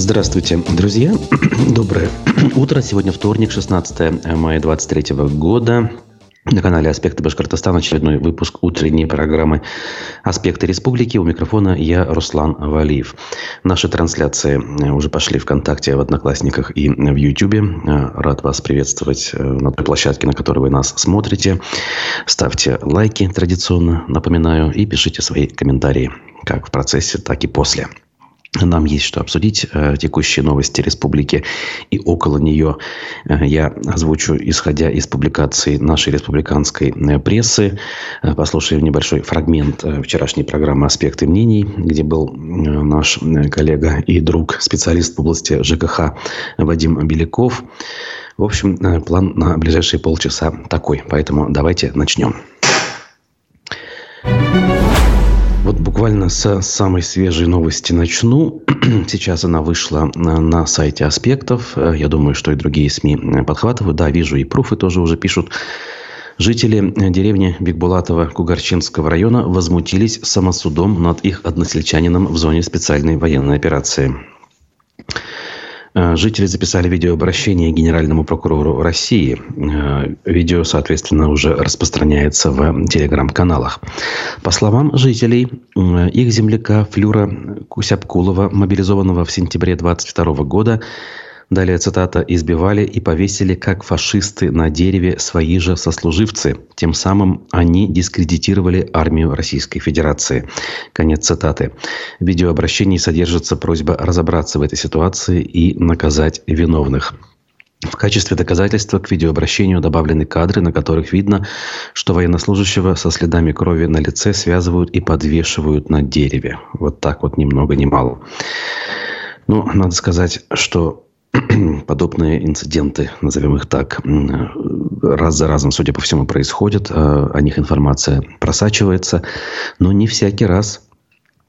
Здравствуйте, друзья. Доброе утро. Сегодня вторник, 16 мая 2023 года. На канале «Аспекты Башкортостана» очередной выпуск утренней программы «Аспекты Республики». У микрофона я, Руслан Валиев. Наши трансляции уже пошли ВКонтакте, в Одноклассниках и в Ютубе. Рад вас приветствовать на той площадке, на которой вы нас смотрите. Ставьте лайки традиционно, напоминаю, и пишите свои комментарии как в процессе, так и после. Нам есть что обсудить. Э, текущие новости республики и около нее э, я озвучу, исходя из публикаций нашей республиканской э, прессы. Послушаем небольшой фрагмент вчерашней программы «Аспекты мнений», где был наш коллега и друг, специалист в области ЖКХ Вадим Беляков. В общем, план на ближайшие полчаса такой. Поэтому давайте начнем. Вот буквально с самой свежей новости начну. Сейчас она вышла на, сайте Аспектов. Я думаю, что и другие СМИ подхватывают. Да, вижу, и пруфы тоже уже пишут. Жители деревни Бекбулатова Кугарчинского района возмутились самосудом над их односельчанином в зоне специальной военной операции. Э, жители записали видеообращение генеральному прокурору России. Э, видео, соответственно, уже распространяется в телеграм-каналах. По словам жителей, э, их земляка Флюра Кусяпкулова, мобилизованного в сентябре 2022 года, Далее цитата «избивали и повесили, как фашисты на дереве, свои же сослуживцы. Тем самым они дискредитировали армию Российской Федерации». Конец цитаты. В видеообращении содержится просьба разобраться в этой ситуации и наказать виновных. В качестве доказательства к видеообращению добавлены кадры, на которых видно, что военнослужащего со следами крови на лице связывают и подвешивают на дереве. Вот так вот ни много ни мало. Ну, надо сказать, что подобные инциденты, назовем их так, раз за разом, судя по всему, происходят. А, о них информация просачивается. Но не всякий раз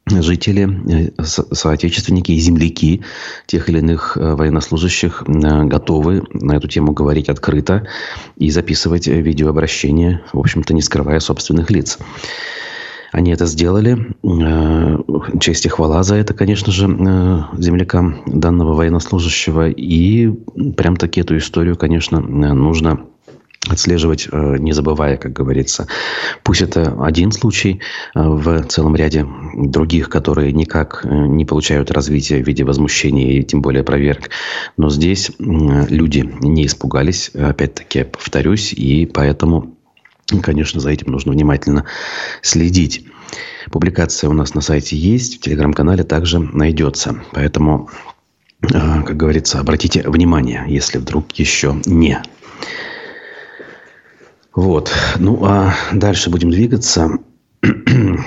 жители, э, соотечественники и земляки тех или иных э, военнослужащих э, готовы на эту тему говорить открыто и записывать видеообращения, в общем-то, не скрывая собственных лиц. Они это сделали. Э, честь и хвала за это, конечно же, э, землякам данного военнослужащего. И прям таки эту историю, конечно, нужно отслеживать, э, не забывая, как говорится. Пусть это один случай в целом ряде других, которые никак не получают развития в виде возмущения и тем более проверок. Но здесь люди не испугались, опять-таки повторюсь, и поэтому Конечно, за этим нужно внимательно следить. Публикация у нас на сайте есть, в телеграм-канале также найдется. Поэтому, а, как говорится, обратите внимание, если вдруг еще не. Вот. Ну, а дальше будем двигаться.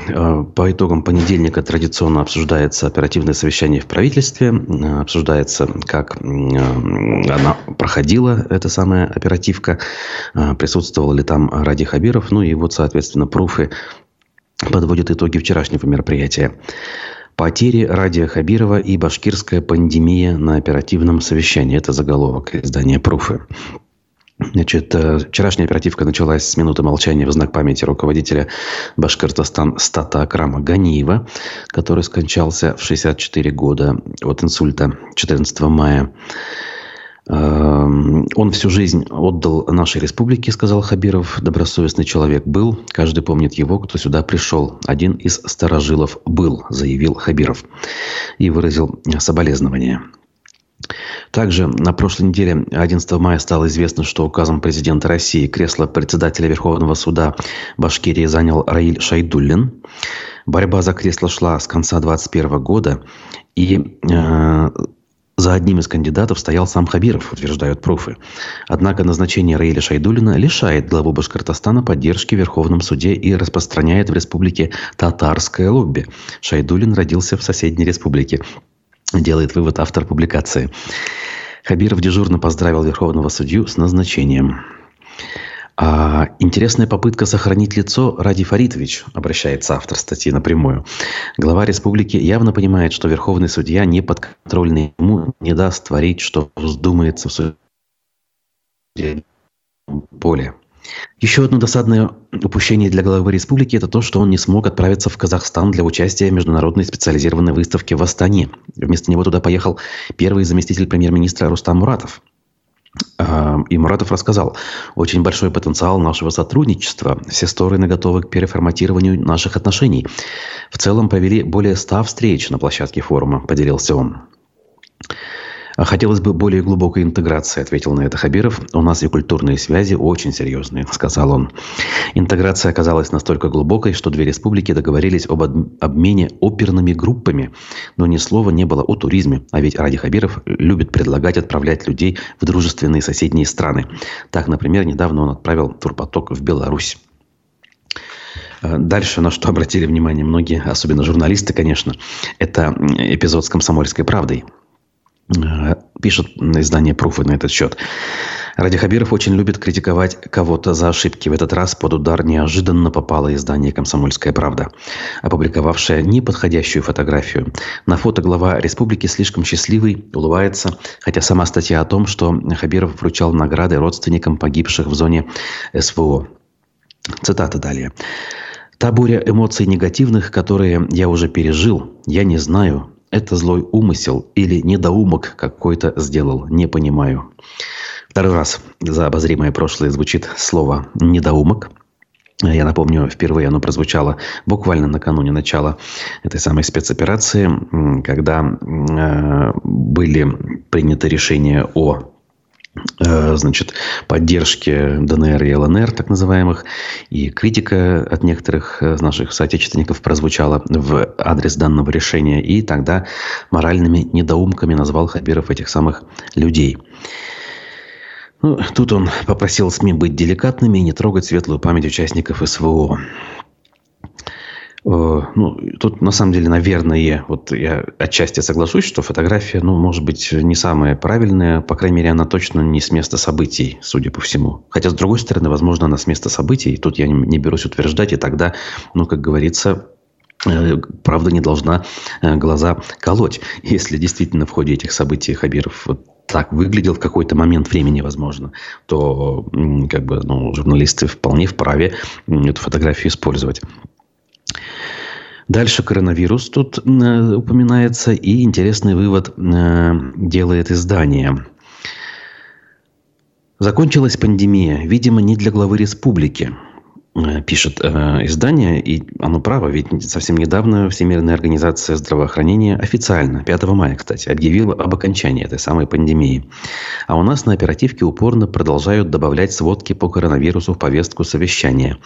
Э, по итогам понедельника традиционно обсуждается оперативное совещание в правительстве. Э, обсуждается, как э, она проходила, эта самая оперативка. Присутствовал ли там Ради Хабиров. Ну и вот, соответственно, пруфы подводят итоги вчерашнего мероприятия. Потери Радия Хабирова и башкирская пандемия на оперативном совещании. Это заголовок издания «Пруфы». Значит, э, вчерашняя оперативка началась с минуты молчания в знак памяти руководителя Башкортостан Стата Акрама Ганиева, который скончался в 64 года от инсульта 14 мая. Эм, он всю жизнь отдал нашей республике, сказал Хабиров. Добросовестный человек был. Каждый помнит его, кто сюда пришел. Один из старожилов был, заявил Хабиров. И выразил соболезнования. Также на прошлой неделе, 11 мая, стало известно, что указом президента России кресло председателя Верховного суда Башкирии занял Раиль Шайдуллин. Борьба за кресло шла с конца 2021 года, и э, за одним из кандидатов стоял сам Хабиров, утверждают пруфы. Однако назначение Раиля Шайдулина лишает главу Башкортостана поддержки в Верховном суде и распространяет в республике татарское лобби. Шайдулин родился в соседней республике делает вывод автор публикации. Хабиров дежурно поздравил Верховного судью с назначением. А, интересная попытка сохранить лицо Ради Фаритович, обращается автор статьи напрямую. Глава республики явно понимает, что верховный судья не подконтрольный ему не даст творить, что вздумается в суде поле. Еще одно досадное упущение для главы республики – это то, что он не смог отправиться в Казахстан для участия в международной специализированной выставке в Астане. Вместо него туда поехал первый заместитель премьер-министра Рустам Муратов. А, и Муратов рассказал, очень большой потенциал нашего сотрудничества. Все стороны готовы к переформатированию наших отношений. В целом провели более ста встреч на площадке форума, поделился он. А хотелось бы более глубокой интеграции, ответил на это Хабиров. У нас и культурные связи очень серьезные, сказал он. Интеграция оказалась настолько глубокой, что две республики договорились об обмене оперными группами. Но ни слова не было о туризме. А ведь Ради Хабиров любит предлагать отправлять людей в дружественные соседние страны. Так, например, недавно он отправил турпоток в Беларусь. А дальше, на что обратили внимание многие, особенно журналисты, конечно, это эпизод с «Комсомольской правдой». Э, пишет издание «Пруфы» на этот счет. Ради Хабиров очень любит критиковать кого-то за ошибки. В этот раз под удар неожиданно попало издание «Комсомольская правда», опубликовавшее неподходящую фотографию. На фото глава республики слишком счастливый, улыбается, хотя сама статья о том, что Хабиров вручал награды родственникам погибших в зоне СВО. Цитата далее. «Та буря эмоций негативных, которые я уже пережил, я не знаю, это злой умысел или недоумок какой-то сделал, не понимаю. Второй раз за обозримое прошлое звучит слово «недоумок». Я напомню, впервые оно прозвучало буквально накануне начала этой самой спецоперации, когда э, были приняты решения о значит, поддержки ДНР и ЛНР, так называемых, и критика от некоторых э, наших соотечественников прозвучала в адрес данного решения, и тогда моральными недоумками назвал Хабиров этих самых людей. Ну, тут он попросил СМИ быть деликатными и не трогать светлую память участников СВО. Э, ну, тут на самом деле, наверное, вот я отчасти соглашусь, что фотография, ну, может быть, не самая правильная. По крайней мере, она точно не с места событий, судя по всему. Хотя, с другой стороны, возможно, она с места событий. Тут я не, берусь утверждать, и тогда, ну, как говорится, э, правда не должна э, глаза колоть. Если действительно в ходе этих событий Хабиров так выглядел в какой-то момент времени, возможно, то как бы, ну, журналисты вполне вправе эту фотографию использовать. Дальше коронавирус тут э, упоминается, и интересный вывод э, делает издание. Закончилась пандемия, видимо, не для главы республики. Э, пишет э, издание, и оно право, ведь совсем недавно Всемирная организация здравоохранения официально, 5 мая, кстати, объявила об окончании этой самой пандемии. А у нас на оперативке упорно продолжают добавлять сводки по коронавирусу в повестку совещания.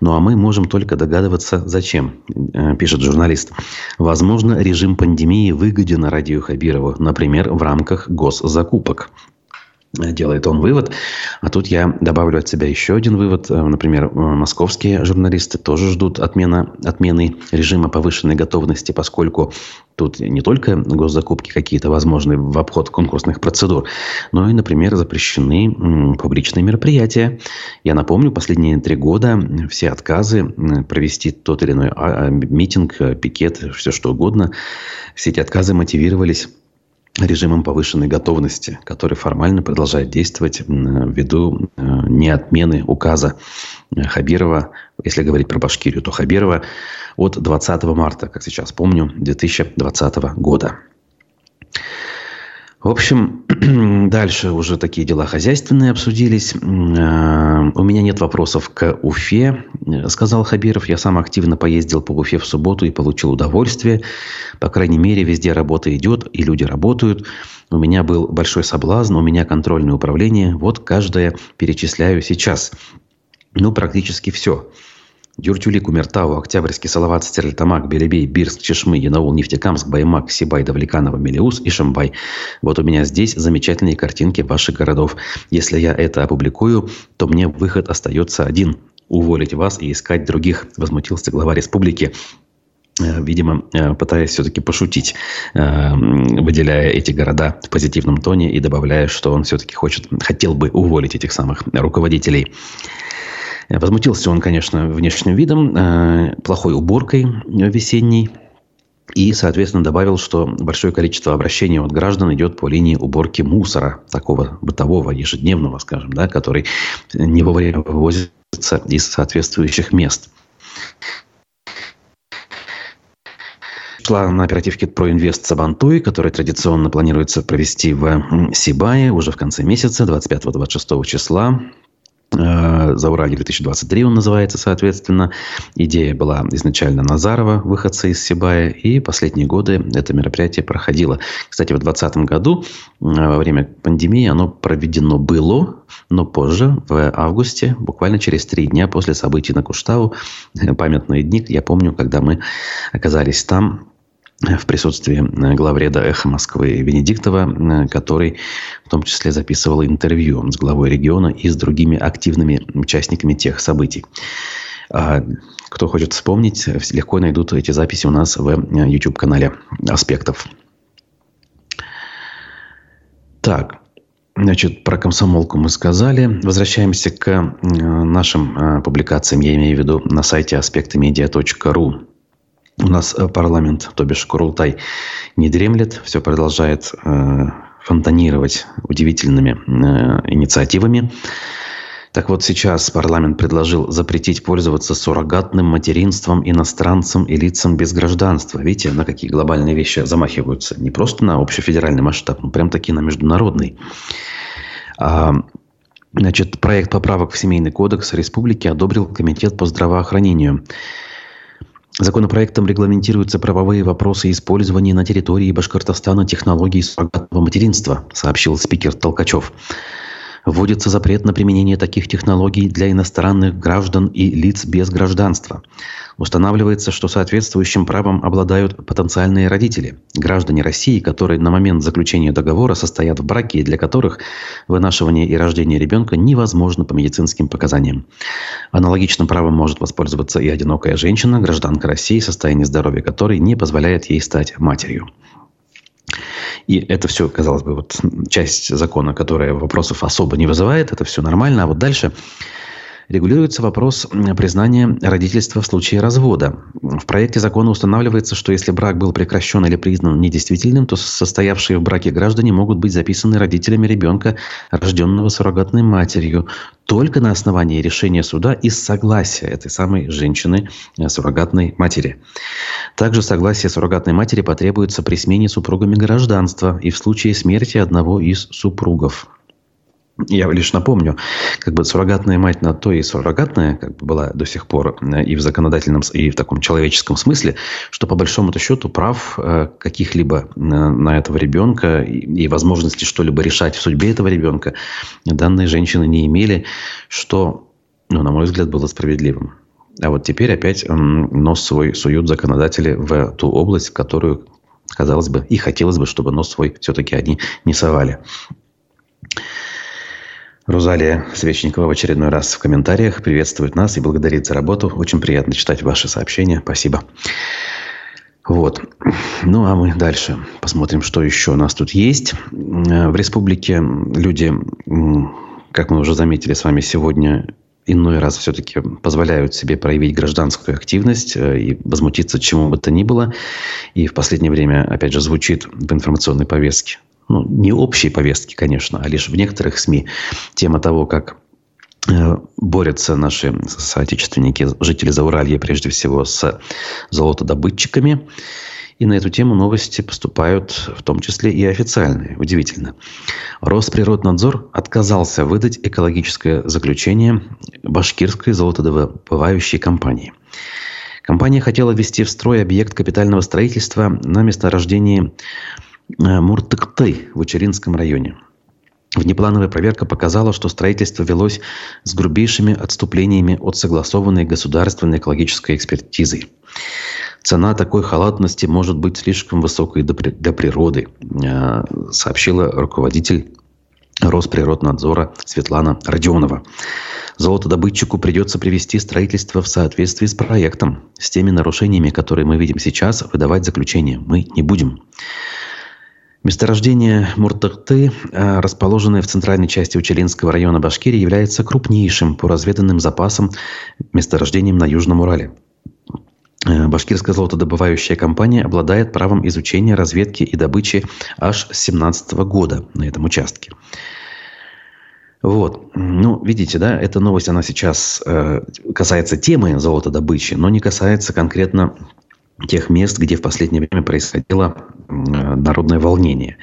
Ну а мы можем только догадываться, зачем, э, пишет журналист. Возможно, режим пандемии выгоден Радию Хабирову, например, в рамках госзакупок делает он вывод. А тут я добавлю от себя еще один вывод. Э, например, э, московские журналисты тоже ждут отмена, отмены режима повышенной готовности, поскольку тут не только госзакупки какие-то возможны в обход конкурсных процедур, но и, например, запрещены публичные мероприятия. Я напомню, последние три года все отказы провести тот или иной а, а, митинг, пикет, все что угодно, все эти отказы мотивировались режимом повышенной готовности, который формально продолжает действовать ввиду э, неотмены указа э, Хабирова, если говорить про Башкирию, то Хабирова от 20 марта, как сейчас помню, 2020 года. В общем, дальше уже такие дела хозяйственные обсудились. Э, у меня нет вопросов к Уфе, сказал Хабиров. Я сам активно поездил по Уфе в субботу и получил удовольствие. По крайней мере, везде работа идет, и люди работают. У меня был большой соблазн, у меня контрольное управление. Вот каждое перечисляю сейчас. Ну, практически все. Дюртюли, Кумертау, Октябрьский, Салават, Стерлитамак, Белебей, Бирск, Чешмы, Янаул, Нефтекамск, Баймак, Сибай, Давлеканово, Мелеуз и Шамбай. Вот у меня здесь замечательные картинки ваших городов. Если я это опубликую, то мне выход остается один – уволить вас и искать других, возмутился глава республики э, видимо, э, пытаясь все-таки пошутить, э, выделяя эти города в позитивном тоне и добавляя, что он все-таки хочет, хотел бы уволить этих самых руководителей. Возмутился он, конечно, внешним видом, э, плохой уборкой весенней. И, соответственно, добавил, что большое количество обращений от граждан идет по линии уборки мусора, такого бытового, ежедневного, скажем, да, который не вовремя вывозится из соответствующих мест. Шла на оперативке про инвест Сабантуй, который традиционно планируется провести в Сибае уже в конце месяца, 25-26 числа. Э, Зауралье 2023 он называется, соответственно. Идея была изначально Назарова, выходца из Сибая, и последние годы это мероприятие проходило. Кстати, в 2020 году, э, во время пандемии, оно проведено было, но позже, в августе, буквально через три дня после событий на Куштау, памятные дни, я помню, когда мы оказались там, в присутствии э, главреда «Эхо Москвы» Венедиктова, э, который в том числе записывал интервью с главой региона и с другими активными участниками тех событий. А, кто хочет вспомнить, легко найдут эти записи у нас в э, YouTube-канале «Аспектов». Так, Значит, про комсомолку мы сказали. Возвращаемся к нашим публикациям, я имею в виду на сайте аспектамедиа.ру. У нас э, парламент, то бишь Курултай, не дремлет, все продолжает э, фонтанировать удивительными э, инициативами. Так вот, сейчас парламент предложил запретить пользоваться суррогатным материнством иностранцам и лицам без гражданства. Видите, на какие глобальные вещи замахиваются. Не просто на общефедеральный масштаб, но прям таки на международный. А, значит, проект поправок в Семейный кодекс республики одобрил Комитет по здравоохранению. Законопроектом регламентируются правовые вопросы использования на территории Башкортостана технологий суррогатного материнства, сообщил спикер Толкачев. Вводится запрет на применение таких технологий для иностранных граждан и лиц без гражданства. Устанавливается, что соответствующим правом обладают потенциальные родители, граждане России, которые на момент заключения договора состоят в браке и для которых вынашивание и рождение ребенка невозможно по медицинским показаниям. Аналогичным правом может воспользоваться и одинокая женщина, гражданка России, состояние здоровья которой не позволяет ей стать матерью. И это все, казалось бы, вот часть закона, которая вопросов особо не вызывает, это все нормально. А вот дальше регулируется вопрос признания родительства в случае развода. В проекте закона устанавливается, что если брак был прекращен или признан недействительным, то состоявшие в браке граждане могут быть записаны родителями ребенка, рожденного суррогатной матерью, только на основании решения суда и согласия этой самой женщины, э, суррогатной матери. Также согласие суррогатной матери потребуется при смене супругами гражданства и в случае смерти одного из супругов. Я лишь напомню, как бы суррогатная мать на то и суррогатная как бы была до сих пор э, и в законодательном, и в таком человеческом смысле, что по большому счету прав э, каких-либо э, на этого ребенка и возможности что-либо решать в судьбе этого ребенка данные женщины не имели, что, ну, на мой взгляд, было справедливым. А вот теперь опять нос свой суют законодатели в ту область, которую, казалось бы, и хотелось бы, чтобы нос свой все-таки они не совали. Розалия Свечникова в очередной раз в комментариях приветствует нас и благодарит за работу. Очень приятно читать ваши сообщения. Спасибо. Вот. Ну, а мы дальше посмотрим, что еще у нас тут есть. В республике люди, как мы уже заметили с вами сегодня, иной раз все-таки позволяют себе проявить гражданскую активность э, и возмутиться чему бы то ни было. И в последнее время, опять же, звучит в информационной повестке ну, не общей повестки, конечно, а лишь в некоторых СМИ, тема того, как э, борются наши соотечественники, жители Зауралья, прежде всего, с золотодобытчиками. И на эту тему новости поступают в том числе и официальные. Удивительно. Росприроднадзор отказался выдать экологическое заключение башкирской золотодобывающей компании. Компания хотела ввести в строй объект капитального строительства на месторождении Муртыкты в Учеринском районе. Внеплановая проверка показала, что строительство велось с грубейшими отступлениями от согласованной государственной экологической экспертизы. Цена такой халатности может быть слишком высокой для природы, э, сообщила руководитель Росприроднадзора Светлана Родионова. Золотодобытчику придется привести строительство в соответствии с проектом. С теми нарушениями, которые мы видим сейчас, выдавать заключение мы не будем. Месторождение Муртахты, э, расположенное в центральной части Учелинского района Башкирии, является крупнейшим по разведанным запасам месторождением на Южном Урале. э, Башкирская золотодобывающая компания обладает правом изучения, разведки и добычи аж с 2017 года на этом участке. Вот. Ну, видите, да, эта новость, она сейчас э, касается темы золотодобычи, но не касается конкретно тех мест, где в последнее время происходило э, народное волнение.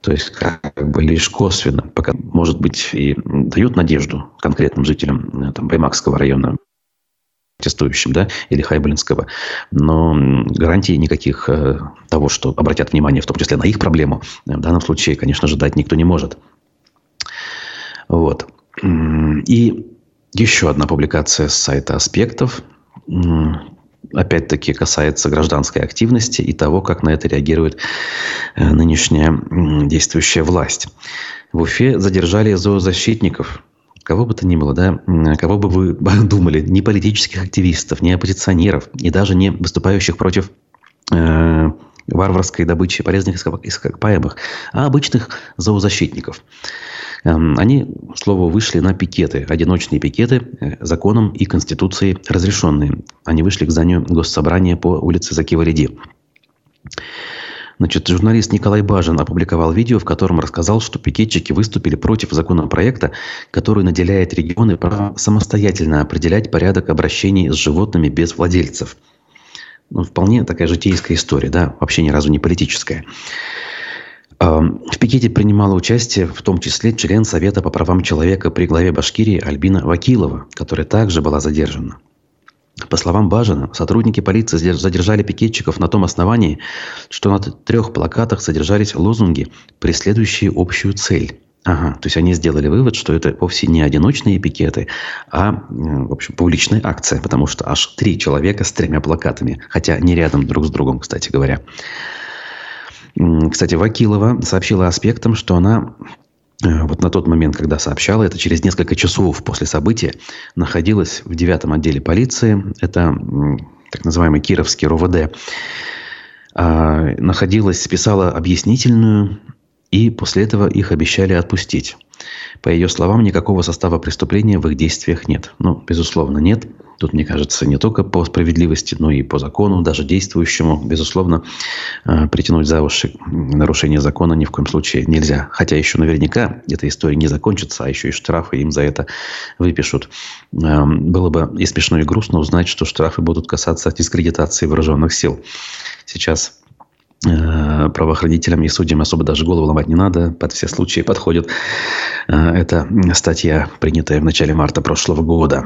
То есть, как бы лишь косвенно, пока, может быть, и дают надежду конкретным жителям э, там, Баймакского района, протестующим, да, или Хайбулинского, но гарантий никаких э, того, что обратят внимание, в том числе на их проблему, в данном случае, конечно же, дать никто не может. Вот. И еще одна публикация с сайта «Аспектов». Опять-таки касается гражданской активности и того, как на это реагирует э, нынешняя действующая власть. В Уфе задержали зоозащитников, кого бы то ни было, да, кого бы вы думали, не политических активистов, не оппозиционеров и даже не выступающих против э, варварской добычи полезных ископаемых, а обычных зоозащитников. Эм, они, к слову, вышли на пикеты, одиночные пикеты, э, законом и конституцией разрешенные. Они вышли к зданию госсобрания по улице Закива-Реди. Значит, журналист Николай Бажин опубликовал видео, в котором рассказал, что пикетчики выступили против законопроекта, который наделяет регионы правом самостоятельно определять порядок обращений с животными без владельцев. Ну, вполне такая житейская история, да, вообще ни разу не политическая. В пикете принимала участие в том числе член Совета по правам человека при главе Башкирии Альбина Вакилова, которая также была задержана. По словам Бажина, сотрудники полиции задержали пикетчиков на том основании, что на трех плакатах содержались лозунги, преследующие общую цель. Ага, то есть они сделали вывод, что это вовсе не одиночные пикеты, а, в общем, публичная акция, потому что аж три человека с тремя плакатами, хотя не рядом друг с другом, кстати говоря. Кстати, Вакилова сообщила аспектам, что она э, вот на тот момент, когда сообщала, это через несколько часов после события, находилась в девятом отделе полиции, это так называемый Кировский РОВД, а, находилась, писала объяснительную, и после этого их обещали отпустить. По ее словам, никакого состава преступления в их действиях нет. Ну, безусловно, нет. Тут, мне кажется, не только по справедливости, но и по закону, даже действующему, безусловно, э, притянуть за уши нарушение закона ни в коем случае нельзя. Хотя еще наверняка эта история не закончится, а еще и штрафы им за это выпишут. Эм, было бы и смешно, и грустно узнать, что штрафы будут касаться дискредитации вооруженных сил. Сейчас Э, правоохранителям и судьям особо даже голову ломать не надо. Под все случаи подходит. Э, это статья, принятая в начале марта прошлого года.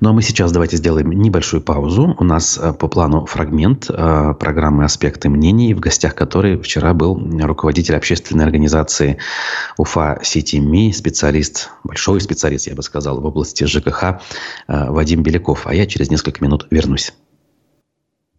Ну а мы сейчас давайте сделаем небольшую паузу. У нас э, по плану фрагмент программы «Аспекты мнений», в гостях которой вчера был руководитель общественной организации УФА Сити Ми, специалист, большой специалист, я бы сказал, в области ЖКХ Вадим Беляков. А я через несколько минут вернусь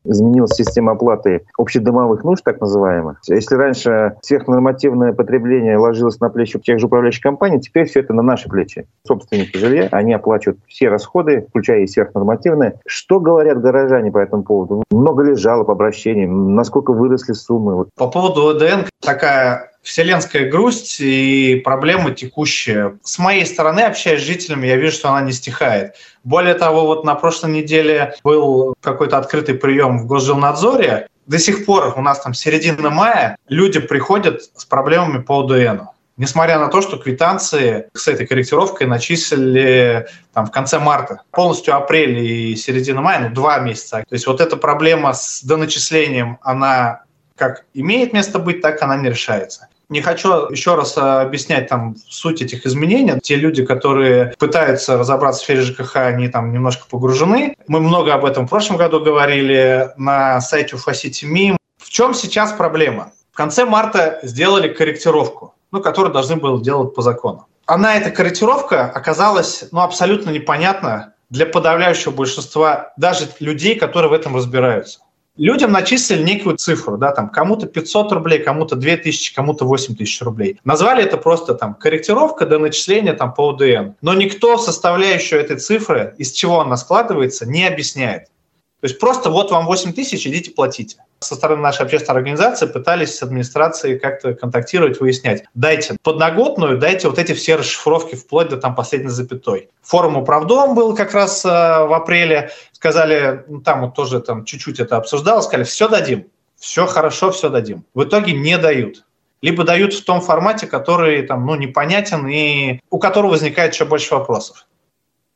изменилась система оплаты общедомовых нужд, так называемых. Если раньше сверхнормативное потребление ложилось на плечи тех же управляющих компаний, теперь все это на наши плечи. Собственники жилья, они оплачивают все расходы, включая и сверхнормативные. Что говорят горожане по этому поводу? Много ли жалоб, обращений? Насколько выросли суммы? По поводу ОДН такая вселенская грусть и проблема текущая. С моей стороны, общаясь с жителями, я вижу, что она не стихает. Более того, вот на прошлой неделе был какой-то открытый прием в Госжилнадзоре. До сих пор у нас там середина мая люди приходят с проблемами по ОДН. Несмотря на то, что квитанции с этой корректировкой начислили там, в конце марта. Полностью апрель и середина мая, ну, два месяца. То есть вот эта проблема с доначислением, она как имеет место быть, так она не решается. Не хочу еще раз объяснять там суть этих изменений. Те люди, которые пытаются разобраться в сфере ЖКХ, они там немножко погружены. Мы много об этом в прошлом году говорили на сайте UFACity.me. В чем сейчас проблема? В конце марта сделали корректировку, ну, которую должны были делать по закону. Она, эта корректировка, оказалась ну, абсолютно непонятна для подавляющего большинства даже людей, которые в этом разбираются людям начислили некую цифру, да, там кому-то 500 рублей, кому-то 2000, кому-то 8 тысяч рублей. Назвали это просто там корректировка до начисления там по УДН. Но никто составляющую этой цифры, из чего она складывается, не объясняет. То есть просто вот вам 8 тысяч, идите платите. Со стороны нашей общественной организации пытались с администрацией как-то контактировать, выяснять. Дайте подноготную, дайте вот эти все расшифровки вплоть до там последней запятой. Форум управдом был как раз э, в апреле. Сказали, ну, там вот тоже там чуть-чуть это обсуждалось, сказали, все дадим, все хорошо, все дадим. В итоге не дают либо дают в том формате, который там, ну, непонятен и у которого возникает еще больше вопросов.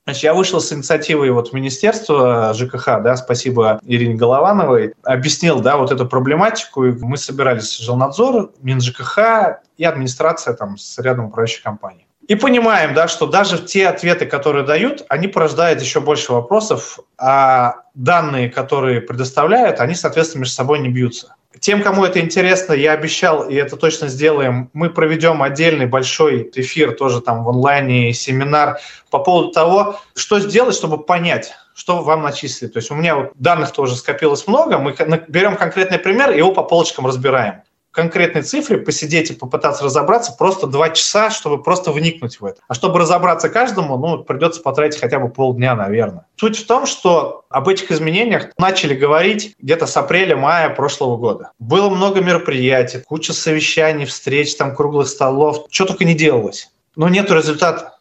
Значит, я вышел с инициативой вот в Министерство ЖКХ, да, спасибо Ирине Головановой, объяснил, да, вот эту проблематику. И мы собирались жилнадзор, МинЖКХ и администрация там с рядом управляющих компаний. И понимаем, да, что даже те ответы, которые дают, они порождают еще больше вопросов, а данные, которые предоставляют, они, соответственно, между собой не бьются. Тем, кому это интересно, я обещал, и это точно сделаем, мы проведем отдельный большой эфир тоже там в онлайне, семинар по поводу того, что сделать, чтобы понять, что вам начислили. То есть у меня вот данных тоже скопилось много, мы берем конкретный пример и его по полочкам разбираем конкретной цифре посидеть и попытаться разобраться просто два часа, чтобы просто вникнуть в это. А чтобы разобраться каждому, ну, придется потратить хотя бы полдня, наверное. Суть в том, что об этих изменениях начали говорить где-то с апреля-мая прошлого года. Было много мероприятий, куча совещаний, встреч, там, круглых столов, что только не делалось. Но нет результата.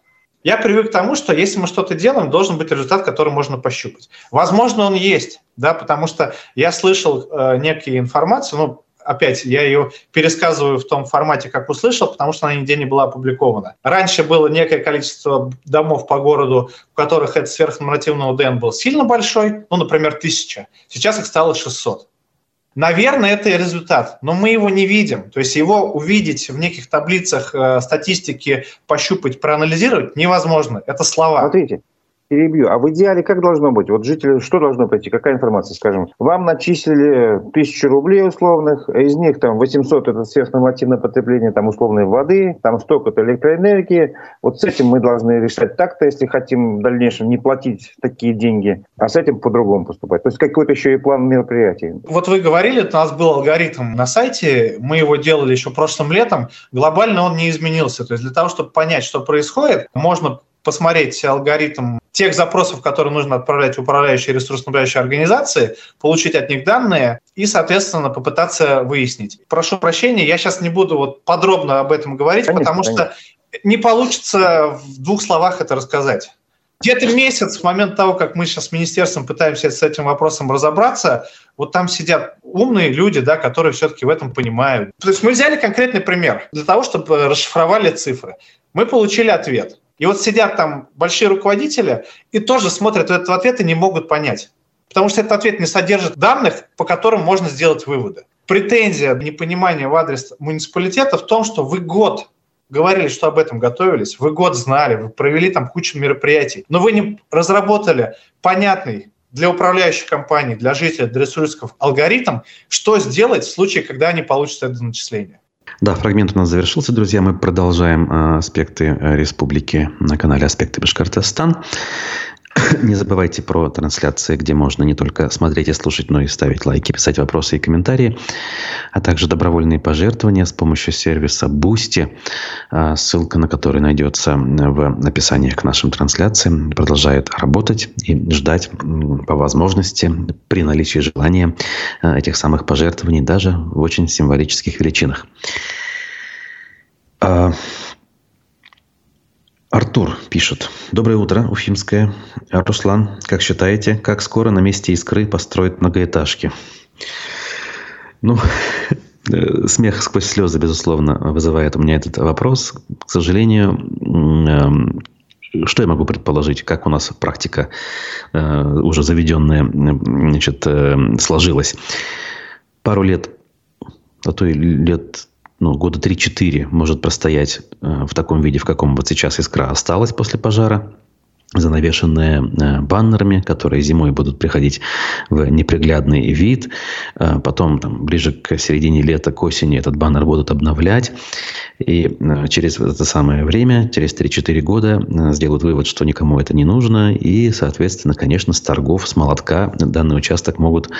Я привык к тому, что если мы что-то делаем, должен быть результат, который можно пощупать. Возможно, он есть, да, потому что я слышал э, некие информации, ну, опять, я ее пересказываю в том формате, как услышал, потому что она нигде не была опубликована. Раньше было некое количество домов по городу, у которых этот сверхнормативный УДН был сильно большой, ну, например, тысяча. Сейчас их стало 600. Наверное, это и результат, но мы его не видим. То есть его увидеть в неких таблицах э, статистики, пощупать, проанализировать невозможно. Это слова. Смотрите, перебью. А в идеале как должно быть? Вот жители, что должно пройти? Какая информация, скажем? Вам начислили тысячу рублей условных, а из них там 800 это сверхнормативное потребление там условной воды, там столько-то электроэнергии. Вот с этим мы должны решать так-то, если хотим в дальнейшем не платить такие деньги, а с этим по-другому поступать. То есть какой-то еще и план мероприятий. Вот вы говорили, у нас был алгоритм на сайте, мы его делали еще прошлым летом, глобально он не изменился. То есть для того, чтобы понять, что происходит, можно посмотреть алгоритм тех запросов, которые нужно отправлять в управляющие ресурсоснабжающие организации, получить от них данные и, соответственно, попытаться выяснить. Прошу прощения, я сейчас не буду вот подробно об этом говорить, конечно, потому конечно. что не получится в двух словах это рассказать. Где-то месяц, с момента того, как мы сейчас с министерством пытаемся с этим вопросом разобраться, вот там сидят умные люди, да, которые все-таки в этом понимают. То есть мы взяли конкретный пример для того, чтобы расшифровали цифры. Мы получили ответ – и вот сидят там большие руководители и тоже смотрят этот ответ и не могут понять. Потому что этот ответ не содержит данных, по которым можно сделать выводы. Претензия, непонимание в адрес муниципалитета в том, что вы год говорили, что об этом готовились, вы год знали, вы провели там кучу мероприятий, но вы не разработали понятный для управляющей компании, для жителей, для ресурсов алгоритм, что сделать в случае, когда они получат это начисление. Да, фрагмент у нас завершился, друзья. Мы продолжаем э, аспекты э, республики на канале «Аспекты Башкортостан». Не забывайте про трансляции, где можно не только смотреть и слушать, но и ставить лайки, писать вопросы и комментарии, а также добровольные пожертвования с помощью сервиса Boosty, а, ссылка на который найдется в описании к нашим трансляциям, продолжает работать и ждать по возможности при наличии желания а, этих самых пожертвований даже в очень символических величинах. Артур пишет. Доброе утро, Уфимская. Руслан, как считаете, как скоро на месте искры построят многоэтажки? Ну, смех сквозь слезы, безусловно, вызывает у меня этот вопрос. К сожалению, эм, что я могу предположить, как у нас практика э, уже заведенная значит, э, сложилась. Пару лет, а то и лет ну, года 3-4 может простоять э, в таком виде, в каком вот сейчас искра осталась после пожара занавешенные э, баннерами, которые зимой будут приходить в неприглядный вид. Э, потом, там, ближе к середине лета, к осени этот баннер будут обновлять. И через это самое время, через 3-4 года сделают вывод, что никому это не нужно. И, соответственно, конечно, с торгов, с молотка данный участок могут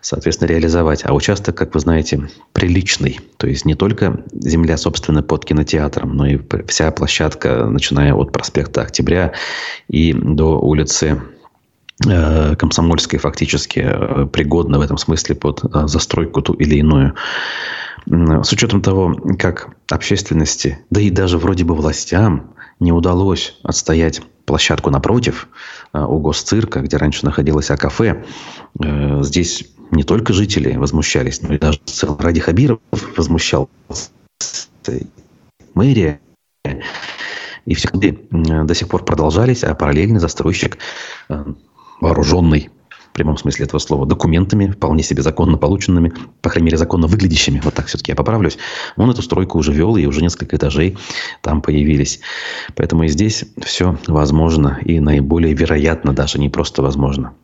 соответственно, реализовать. А участок, как вы знаете, приличный. То есть не только земля, собственно, под кинотеатром, но и вся площадка, начиная от проспекта Октября и до улицы э, комсомольская фактически э, пригодна в этом смысле под застройку ту или иную. С учетом того, как общественности, да и даже вроде бы властям не удалось отстоять площадку напротив у госцирка, где раньше находилось А-кафе, здесь не только жители возмущались, но и даже Ради Хабиров возмущался. Мэрия и все до сих пор продолжались, а параллельно застройщик э, вооруженный в прямом смысле этого слова, документами, вполне себе законно полученными, по крайней мере, законно выглядящими, вот так все-таки я поправлюсь, он эту стройку уже вел, и уже несколько этажей там появились. Поэтому и здесь все возможно, и наиболее вероятно даже, не просто возможно.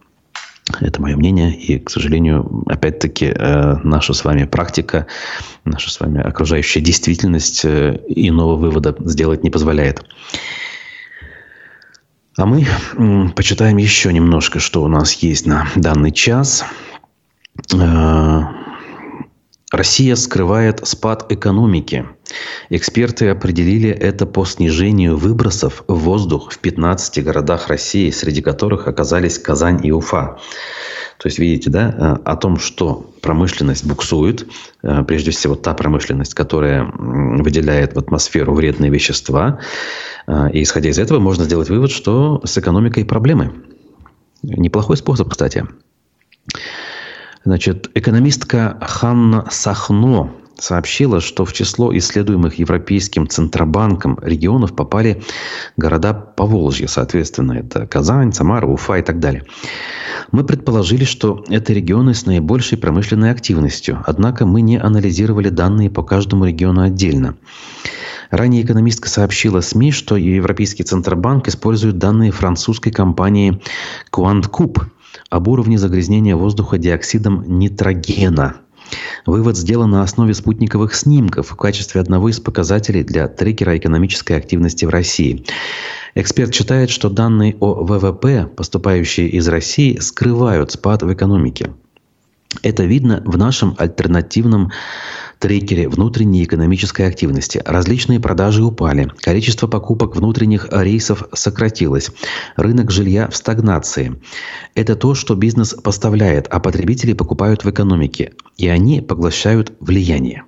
Это мое мнение. И, к сожалению, опять-таки, э, наша с вами практика, наша с вами окружающая действительность э, иного вывода сделать не позволяет. А мы почитаем еще немножко, что у нас есть на данный час. Э, Россия скрывает спад экономики. Эксперты определили это по снижению выбросов в воздух в 15 городах России, среди которых оказались Казань и Уфа. То есть, видите, да, э, о том, что промышленность буксует, э, прежде всего та промышленность, которая выделяет в атмосферу вредные вещества. Э, и исходя из этого можно сделать вывод, что с экономикой проблемы. Неплохой способ, кстати. Значит, экономистка Ханна Сахно сообщила, что в число исследуемых Европейским Центробанком регионов попали города Поволжья, соответственно, это Казань, Самара, Уфа и так далее. Мы предположили, что это регионы с наибольшей промышленной активностью, однако мы не анализировали данные по каждому региону отдельно. Ранее экономистка сообщила СМИ, что Европейский Центробанк использует данные французской компании QuantCube об уровне загрязнения воздуха диоксидом нитрогена. Вывод сделан на основе спутниковых снимков в качестве одного из показателей для трекера экономической активности в России. Эксперт считает, что данные о ВВП, поступающие из России, скрывают спад в экономике. Это видно в нашем альтернативном трекере внутренней экономической активности. Различные продажи упали. Количество покупок внутренних рейсов сократилось. Рынок жилья в стагнации. Это то, что бизнес поставляет, а потребители покупают в экономике. И они поглощают влияние.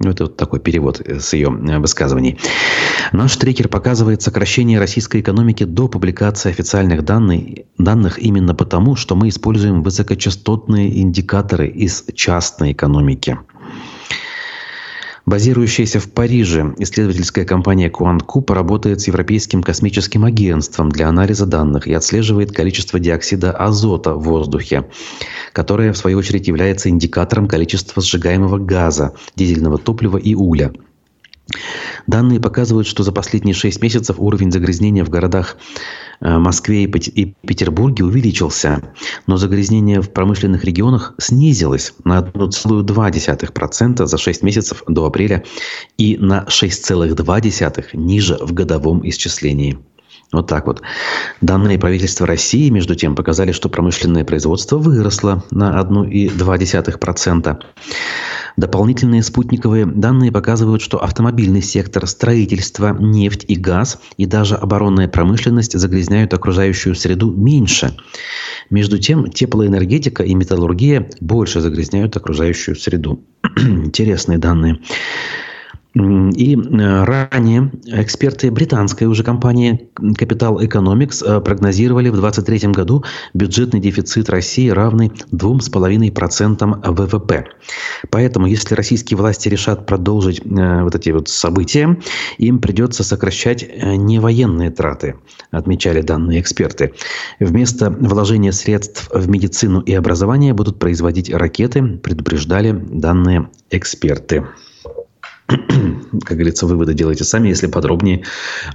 Ну, это вот такой перевод с ее э, высказываний. Наш трекер показывает сокращение российской экономики до публикации официальных данных, данных именно потому, что мы используем высокочастотные индикаторы из частной экономики. Базирующаяся в Париже. Исследовательская компания QuantCube работает с Европейским космическим агентством для анализа данных и отслеживает количество диоксида азота в воздухе, которое, в свою очередь, является индикатором количества сжигаемого газа, дизельного топлива и угля – Данные показывают, что за последние 6 месяцев уровень загрязнения в городах э, Москве и Петербурге увеличился, но загрязнение в промышленных регионах снизилось на 1,2% за 6 месяцев до апреля и на 6,2% ниже в годовом исчислении. Вот так вот. Данные правительства России, между тем, показали, что промышленное производство выросло на 1,2%. Дополнительные спутниковые данные показывают, что автомобильный сектор, строительство, нефть и газ и даже оборонная промышленность загрязняют окружающую среду меньше. Между тем, теплоэнергетика и металлургия больше загрязняют окружающую среду. Интересные данные. И э, ранее эксперты британской уже компании Capital Economics э, прогнозировали в 2023 году бюджетный дефицит России равный 2,5% ВВП. Поэтому, если российские власти решат продолжить э, вот эти вот события, им придется сокращать не военные траты, отмечали данные эксперты. Вместо вложения средств в медицину и образование будут производить ракеты, предупреждали данные эксперты. как говорится, выводы делайте сами. Если подробнее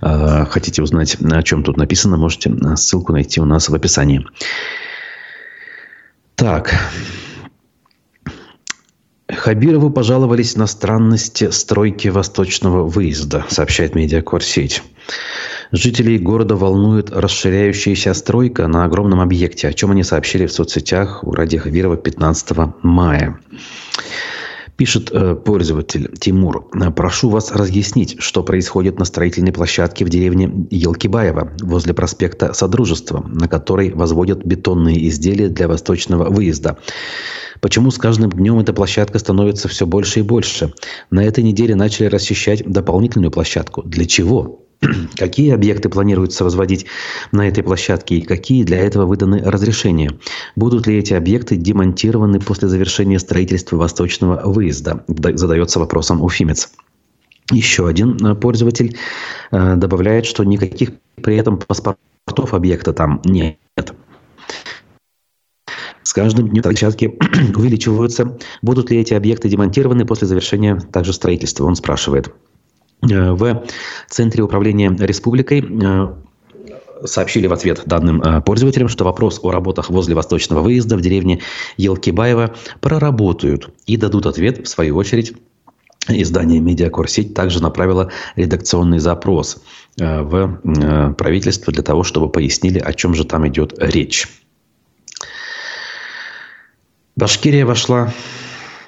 э, хотите узнать, о чем тут написано, можете ссылку найти у нас в описании. Так. Хабирову пожаловались на странности стройки восточного выезда, сообщает медиакорсеть. Жителей города волнует расширяющаяся стройка на огромном объекте, о чем они сообщили в соцсетях у Ради Хабирова 15 мая. Пишет э, пользователь Тимур. Прошу вас разъяснить, что происходит на строительной площадке в деревне Елкибаево возле проспекта Содружества, на которой возводят бетонные изделия для восточного выезда. Почему с каждым днем эта площадка становится все больше и больше? На этой неделе начали расчищать дополнительную площадку. Для чего? Какие объекты планируется возводить на этой площадке и какие для этого выданы разрешения? Будут ли эти объекты демонтированы после завершения строительства восточного выезда? Задается вопросом Уфимец. Еще один э, пользователь э, добавляет, что никаких при этом паспортов объекта там нет. С каждым днем площадки увеличиваются. Будут ли эти объекты демонтированы после завершения также строительства? Он спрашивает. Э, в Центре управления республикой э, сообщили в ответ данным э, пользователям, что вопрос о работах возле восточного выезда в деревне Елкибаева проработают и дадут ответ, в свою очередь, Издание «Медиакорсеть» также направило редакционный запрос в правительство для того, чтобы пояснили, о чем же там идет речь. Башкирия вошла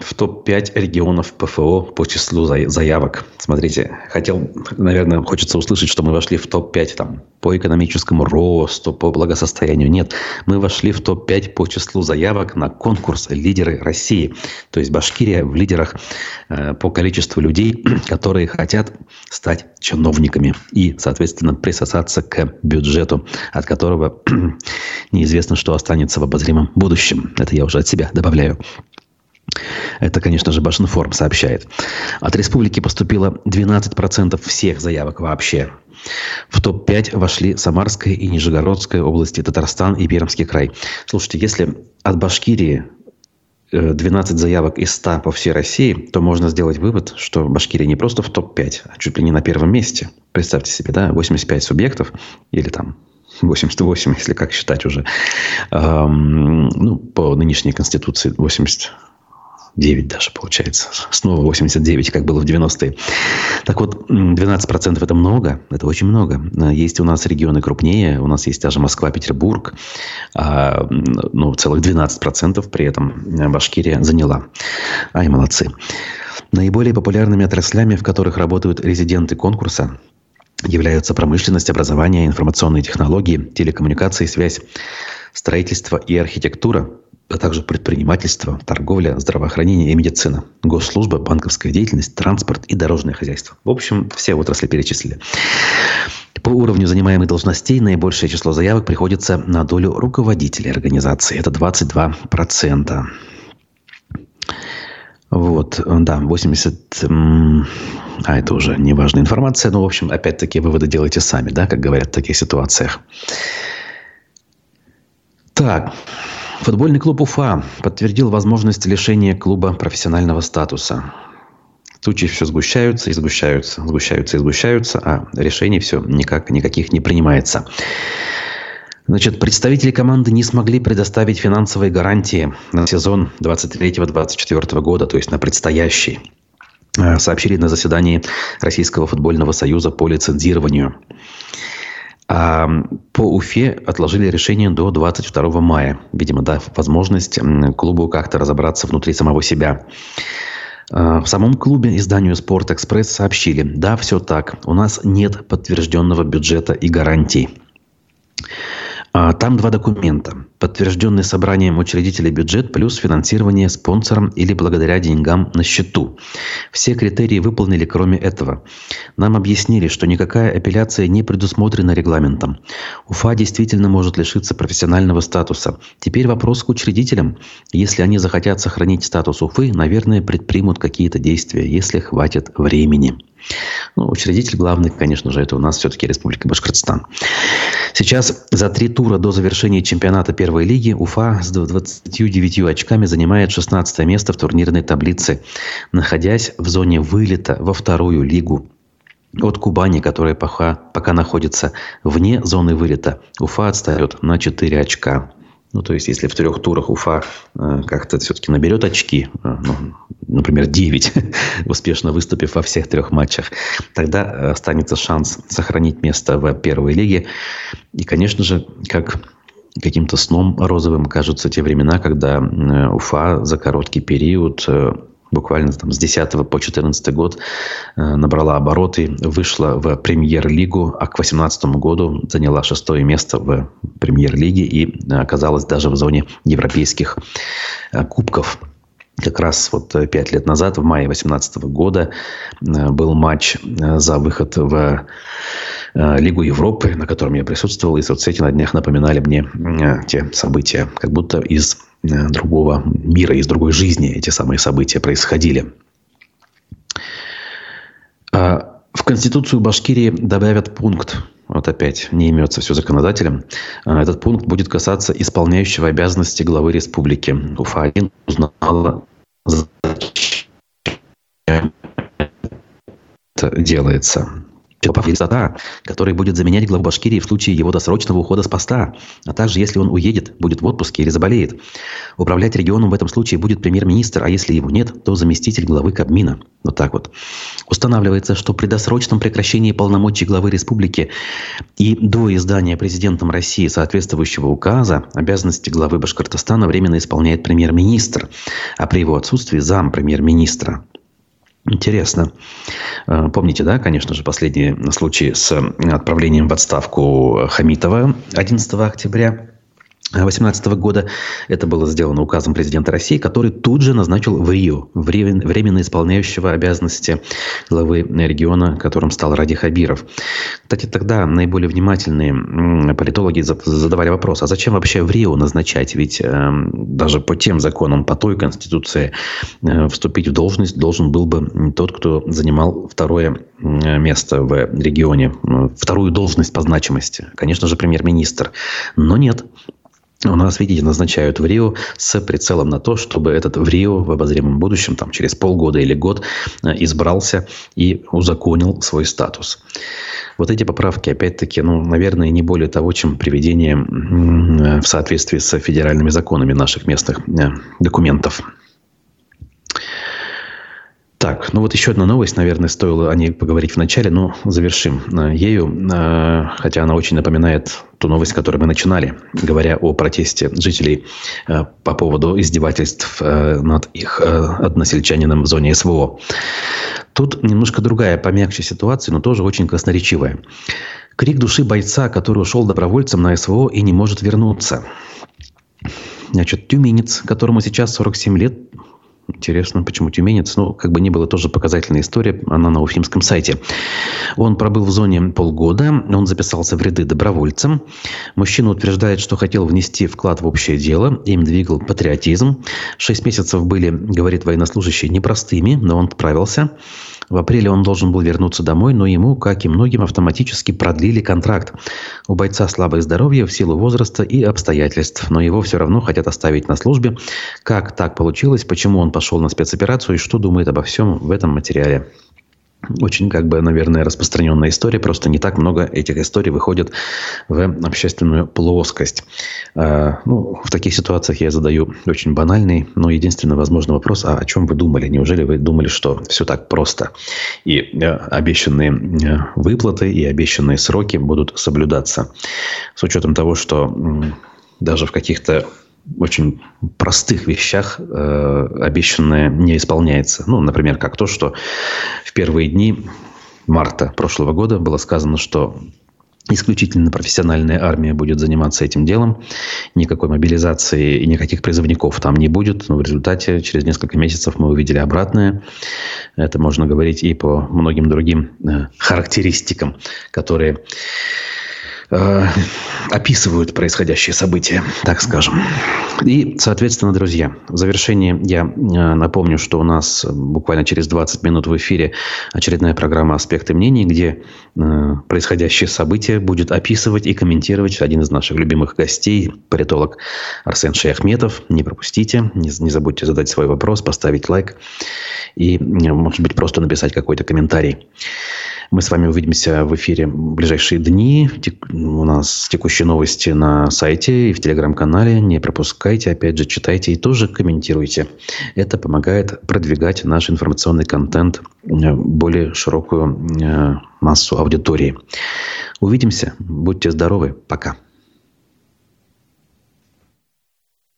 в топ-5 регионов ПФО по числу заявок. Смотрите, хотел, наверное, хочется услышать, что мы вошли в топ-5 там, по экономическому росту, по благосостоянию. Нет, мы вошли в топ-5 по числу заявок на конкурс «Лидеры России». То есть Башкирия в лидерах э, по количеству людей, которые хотят стать чиновниками и, соответственно, присосаться к бюджету, от которого неизвестно, что останется в обозримом будущем. Это я уже от себя добавляю. Это, конечно же, Башинформ сообщает. От республики поступило 12% всех заявок вообще. В топ-5 вошли Самарская и Нижегородская области, Татарстан и Пермский край. Слушайте, если от Башкирии 12 э, заявок из 100 по всей России, то можно сделать вывод, что Башкирия не просто в топ-5, а чуть ли не на первом месте. Представьте себе, да, 85 субъектов или там 88, если как считать уже. Эм, ну, по нынешней конституции 80 9 даже получается. Снова 89, как было в 90-е. Так вот, 12% это много, это очень много. Есть у нас регионы крупнее, у нас есть даже Москва, Петербург. А, ну, целых 12% при этом Башкирия заняла. Ай, молодцы. Наиболее популярными отраслями, в которых работают резиденты конкурса, являются промышленность, образование, информационные технологии, телекоммуникации, связь, строительство и архитектура – а также предпринимательство, торговля, здравоохранение и медицина, госслужба, банковская деятельность, транспорт и дорожное хозяйство. В общем, все отрасли перечислили. По уровню занимаемых должностей наибольшее число заявок приходится на долю руководителей организации. Это 22%. Вот, да, 80... А это уже неважная информация. Но, в общем, опять-таки, выводы делайте сами, да, как говорят в таких ситуациях. Так, Футбольный клуб Уфа подтвердил возможность лишения клуба профессионального статуса. Тучи все сгущаются и сгущаются, сгущаются и сгущаются, а решений все никак, никаких не принимается. Значит, представители команды не смогли предоставить финансовые гарантии на сезон 23-24 года, то есть на предстоящий. Э, сообщили на заседании Российского футбольного союза по лицензированию. А по Уфе отложили решение до 22 мая, видимо, дав возможность клубу как-то разобраться внутри самого себя. А, в самом клубе изданию «Спорт Экспресс» сообщили, да, все так, у нас нет подтвержденного бюджета и гарантий. А, там два документа. Подтвержденный собранием учредителей бюджет плюс финансирование спонсором или благодаря деньгам на счету. Все критерии выполнили кроме этого. Нам объяснили, что никакая апелляция не предусмотрена регламентом. Уфа действительно может лишиться профессионального статуса. Теперь вопрос к учредителям. Если они захотят сохранить статус Уфы, наверное, предпримут какие-то действия, если хватит времени. Ну, учредитель главный, конечно же, это у нас все-таки Республика Башкортостан. Сейчас за три тура до завершения чемпионата первой лиги Уфа с 29 очками занимает 16 место в турнирной таблице, находясь в зоне вылета во вторую лигу. От Кубани, которая пока, пока находится вне зоны вылета, Уфа отстает на 4 очка. Ну, то есть, если в трех турах Уфа э, как-то все-таки наберет очки, э, ну, например, 9, успешно выступив во всех трех матчах, тогда э, останется шанс сохранить место в первой лиге. И, конечно же, как каким-то сном розовым кажутся те времена, когда Уфа за короткий период буквально там, с 10 по 14 год э, набрала обороты, вышла в премьер-лигу, а к 2018 году заняла шестое место в премьер-лиге и оказалась даже в зоне европейских э, кубков. Как раз вот пять лет назад, в мае 2018 года, был матч за выход в Лигу Европы, на котором я присутствовал. И соцсети на днях напоминали мне те события, как будто из Э, другого мира, из другой жизни эти самые события происходили. А в Конституцию Башкирии добавят пункт, вот опять не имется все законодателем, а этот пункт будет касаться исполняющего обязанности главы республики. Уфа-1 узнала, зачем это делается. Павлисата, который будет заменять главу Башкирии в случае его досрочного ухода с поста, а также если он уедет, будет в отпуске или заболеет. Управлять регионом в этом случае будет премьер-министр, а если его нет, то заместитель главы Кабмина. Вот так вот. Устанавливается, что при досрочном прекращении полномочий главы республики и до издания президентом России соответствующего указа обязанности главы Башкортостана временно исполняет премьер-министр, а при его отсутствии зам премьер-министра. Интересно. Э, помните, да, конечно же, последний случай с отправлением в отставку Хамитова 11 октября 2018 года. Это было сделано указом президента России, который тут же назначил в Рио временно исполняющего обязанности главы региона, которым стал Ради Хабиров. Кстати, тогда наиболее внимательные политологи задавали вопрос, а зачем вообще в Рио назначать? Ведь э, даже по тем законам, по той конституции э, вступить в должность должен был бы тот, кто занимал второе место в регионе, вторую должность по значимости. Конечно же, премьер-министр. Но нет, у нас, видите, назначают в Рио с прицелом на то, чтобы этот в Рио в обозримом будущем, там, через полгода или год, э, избрался и узаконил свой статус. Вот эти поправки, опять-таки, ну, наверное, не более того, чем приведение в соответствии с федеральными законами наших местных э, документов. Так, ну вот еще одна новость, наверное, стоило о ней поговорить в начале, но завершим э, ею, э, хотя она очень напоминает ту новость, которую мы начинали, говоря о протесте жителей э, по поводу издевательств над их односельчанином в зоне СВО. Тут немножко другая, помягче ситуация, но тоже очень красноречивая. Крик души бойца, который ушел добровольцем на СВО и не может вернуться. Значит, тюменец, которому сейчас 47 лет, Интересно, почему тюменец? Ну, как бы ни было, тоже показательная история. Она на уфимском сайте. Он пробыл в зоне полгода. Он записался в ряды добровольцем. Мужчина утверждает, что хотел внести вклад в общее дело. Им двигал патриотизм. Шесть месяцев были, говорит военнослужащий, непростыми, но он справился. В апреле он должен был вернуться домой, но ему, как и многим, автоматически продлили контракт. У бойца слабое здоровье в силу возраста и обстоятельств, но его все равно хотят оставить на службе. Как так получилось, почему он пошел на спецоперацию и что думает обо всем в этом материале. Очень, как бы, наверное, распространенная история. Просто не так много этих историй выходит в общественную плоскость. А, ну, в таких ситуациях я задаю очень банальный, но единственный возможный вопрос. А о чем вы думали? Неужели вы думали, что все так просто? И э, обещанные э, выплаты и обещанные сроки будут соблюдаться. С учетом того, что даже в каких-то очень простых вещах э, обещанное не исполняется. Ну, например, как то, что в первые дни марта прошлого года было сказано, что исключительно профессиональная армия будет заниматься этим делом. Никакой мобилизации и никаких призывников там не будет. Но в результате через несколько месяцев мы увидели обратное. Это можно говорить и по многим другим э, характеристикам, которые Э, описывают происходящие события, так скажем. И, соответственно, друзья, в завершении я э, напомню, что у нас буквально через 20 минут в эфире очередная программа «Аспекты мнений», где э, происходящие события будет описывать и комментировать один из наших любимых гостей, политолог Арсен Шаяхметов. Не пропустите, не, не забудьте задать свой вопрос, поставить лайк и, может быть, просто написать какой-то комментарий. Мы с вами увидимся в эфире в ближайшие дни. У нас текущие новости на сайте и в телеграм-канале. Не пропускайте, опять же, читайте и тоже комментируйте. Это помогает продвигать наш информационный контент в более широкую э, массу аудитории. Увидимся. Будьте здоровы. Пока.